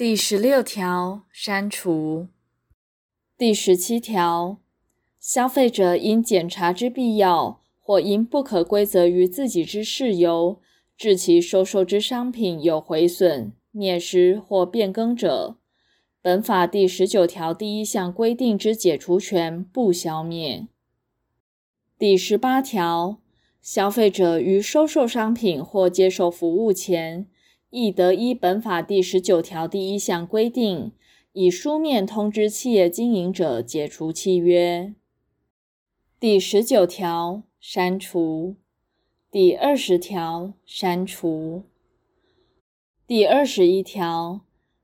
第十六条，删除。第十七条，消费者因检查之必要，或因不可归责于自己之事由，致其收受之商品有毁损、灭失或变更者，本法第十九条第一项规定之解除权不消灭。第十八条，消费者于收受商品或接受服务前，亦得依本法第十九条第一项规定，以书面通知企业经营者解除契约。第十九条删除。第二十条删除。第二十一条，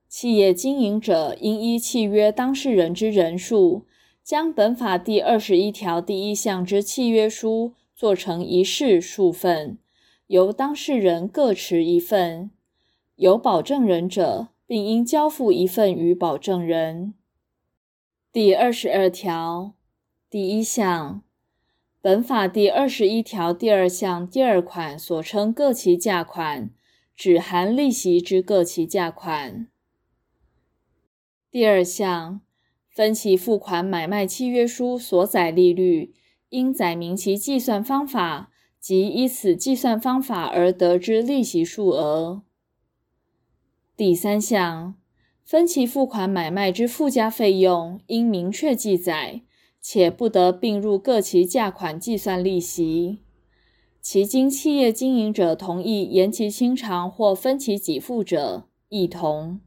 企业经营者应依契约当事人之人数，将本法第二十一条第一项之契约书做成一式数份，由当事人各持一份。有保证人者，并应交付一份予保证人。第二十二条第一项，本法第二十一条第二项第二款所称各期价款，指含利息之各期价款。第二项，分期付款买卖契约书所载利率，应载明其计算方法及依此计算方法而得之利息数额。第三项，分期付款买卖之附加费用应明确记载，且不得并入各期价款计算利息。其经企业经营者同意延期清偿或分期给付者，一同。